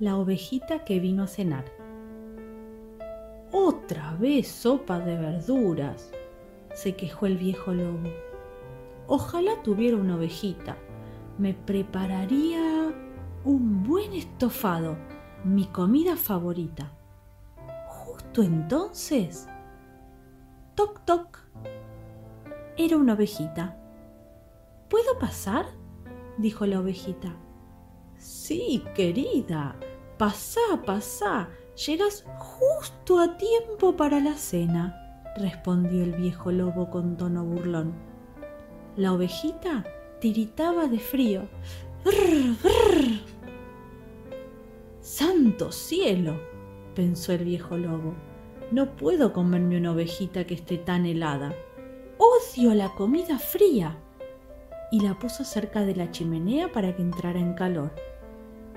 La ovejita que vino a cenar. Otra vez sopa de verduras, se quejó el viejo lobo. Ojalá tuviera una ovejita. Me prepararía un buen estofado, mi comida favorita. Justo entonces, toc toc, era una ovejita. ¿Puedo pasar? dijo la ovejita. Sí, querida, pasá, pasá, llegas justo a tiempo para la cena, respondió el viejo lobo con tono burlón. La ovejita tiritaba de frío. ¡Brr! ¡Santo cielo! pensó el viejo lobo. No puedo comerme una ovejita que esté tan helada. Odio la comida fría. Y la puso cerca de la chimenea para que entrara en calor.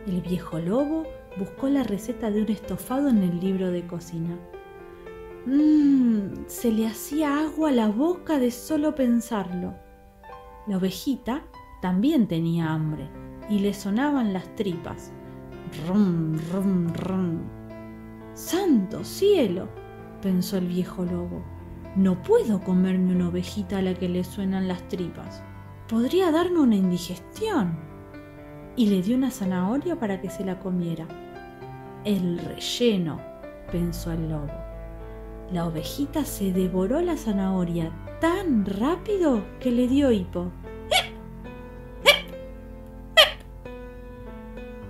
El viejo lobo buscó la receta de un estofado en el libro de cocina. Mmm, se le hacía agua a la boca de solo pensarlo. La ovejita también tenía hambre y le sonaban las tripas. Rum, rum, rum. ¡Santo cielo! pensó el viejo lobo. No puedo comerme una ovejita a la que le suenan las tripas. Podría darme una indigestión. Y le dio una zanahoria para que se la comiera. El relleno, pensó el lobo. La ovejita se devoró la zanahoria tan rápido que le dio hipo.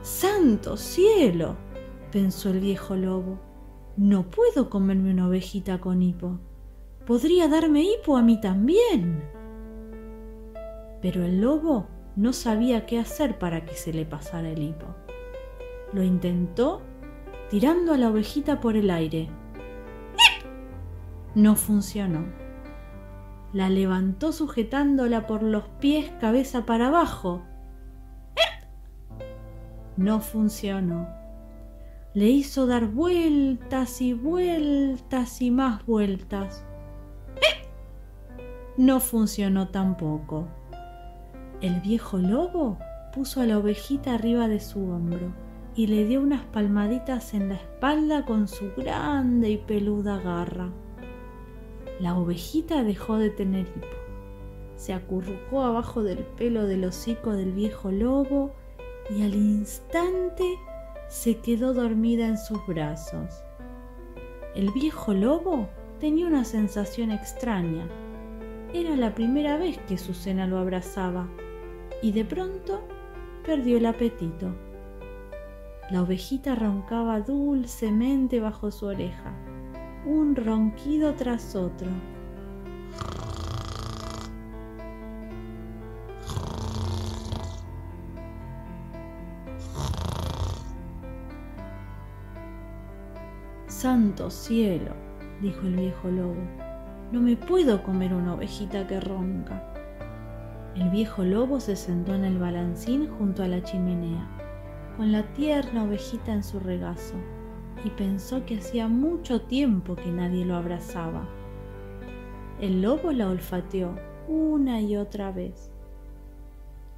¡Santo cielo! pensó el viejo lobo. No puedo comerme una ovejita con hipo. Podría darme hipo a mí también. Pero el lobo no sabía qué hacer para que se le pasara el hipo. Lo intentó tirando a la ovejita por el aire. No funcionó. La levantó sujetándola por los pies cabeza para abajo. No funcionó. Le hizo dar vueltas y vueltas y más vueltas. No funcionó tampoco. El viejo lobo puso a la ovejita arriba de su hombro y le dio unas palmaditas en la espalda con su grande y peluda garra. La ovejita dejó de tener hipo. Se acurrucó abajo del pelo del hocico del viejo lobo y al instante se quedó dormida en sus brazos. El viejo lobo tenía una sensación extraña. Era la primera vez que su cena lo abrazaba y de pronto perdió el apetito. La ovejita roncaba dulcemente bajo su oreja un ronquido tras otro. Santo cielo, dijo el viejo lobo, no me puedo comer una ovejita que ronca. El viejo lobo se sentó en el balancín junto a la chimenea, con la tierna ovejita en su regazo y pensó que hacía mucho tiempo que nadie lo abrazaba. El lobo la olfateó una y otra vez.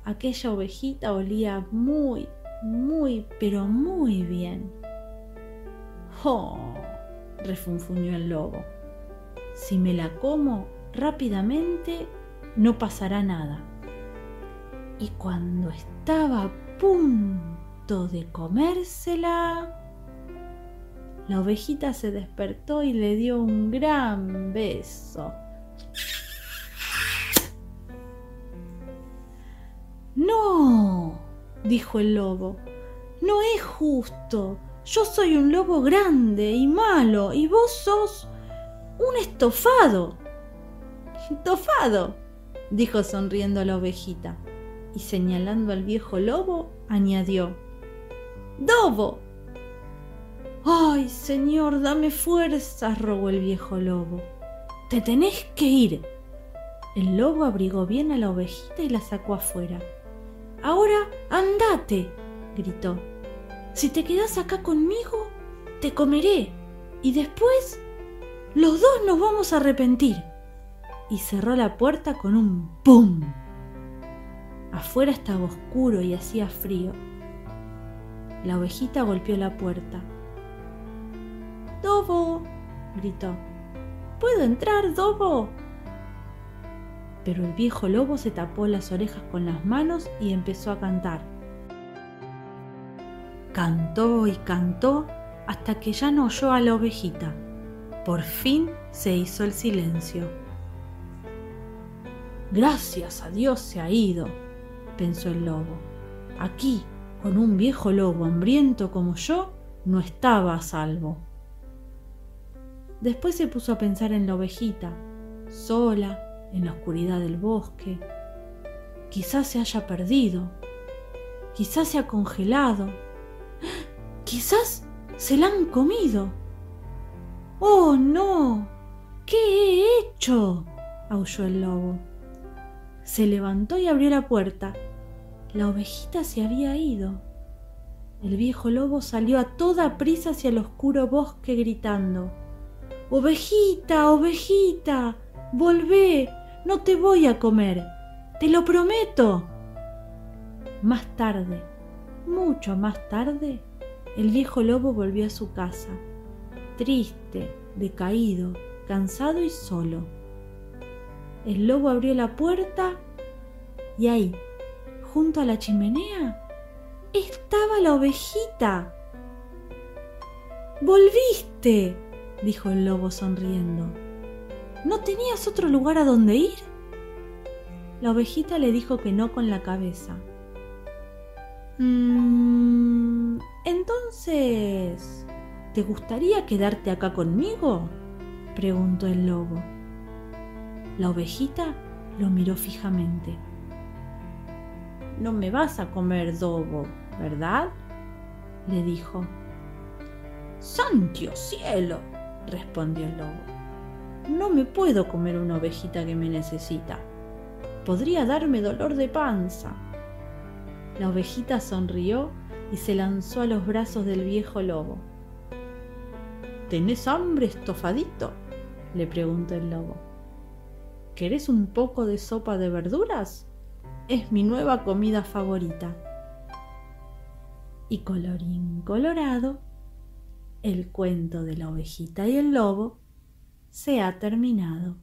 Aquella ovejita olía muy, muy, pero muy bien. ¡Oh! refunfuñó el lobo. Si me la como rápidamente, no pasará nada. Y cuando estaba a punto de comérsela, la ovejita se despertó y le dio un gran beso. No, dijo el lobo, no es justo. Yo soy un lobo grande y malo y vos sos un estofado. Estofado, dijo sonriendo la ovejita y señalando al viejo lobo añadió, Dobo. Ay, señor, dame fuerzas, rogó el viejo lobo. Te tenés que ir. El lobo abrigó bien a la ovejita y la sacó afuera. Ahora andate, gritó. Si te quedas acá conmigo, te comeré. Y después, los dos nos vamos a arrepentir. Y cerró la puerta con un ¡pum! Afuera estaba oscuro y hacía frío. La ovejita golpeó la puerta. ¡Dobo! gritó. ¿Puedo entrar, Dobo? Pero el viejo lobo se tapó las orejas con las manos y empezó a cantar. Cantó y cantó hasta que ya no oyó a la ovejita. Por fin se hizo el silencio. Gracias a Dios se ha ido, pensó el lobo. Aquí, con un viejo lobo hambriento como yo, no estaba a salvo. Después se puso a pensar en la ovejita, sola, en la oscuridad del bosque. Quizás se haya perdido, quizás se ha congelado, quizás se la han comido. ¡Oh, no! ¿Qué he hecho? aulló el lobo. Se levantó y abrió la puerta. La ovejita se había ido. El viejo lobo salió a toda prisa hacia el oscuro bosque gritando Ovejita, ovejita, volvé, no te voy a comer, te lo prometo. Más tarde, mucho más tarde, el viejo lobo volvió a su casa, triste, decaído, cansado y solo. El lobo abrió la puerta y ahí, junto a la chimenea, estaba la ovejita. ¡Volviste! dijo el lobo sonriendo. ¿No tenías otro lugar a donde ir? La ovejita le dijo que no con la cabeza. Mm, entonces, ¿te gustaría quedarte acá conmigo? preguntó el lobo. La ovejita lo miró fijamente. No me vas a comer dobo, ¿verdad? le dijo. ¡Santo cielo! respondió el lobo. No me puedo comer una ovejita que me necesita. Podría darme dolor de panza. La ovejita sonrió y se lanzó a los brazos del viejo lobo. ¿Tenés hambre, estofadito? le preguntó el lobo. ¿Querés un poco de sopa de verduras? Es mi nueva comida favorita. Y colorín colorado, el cuento de la ovejita y el lobo se ha terminado.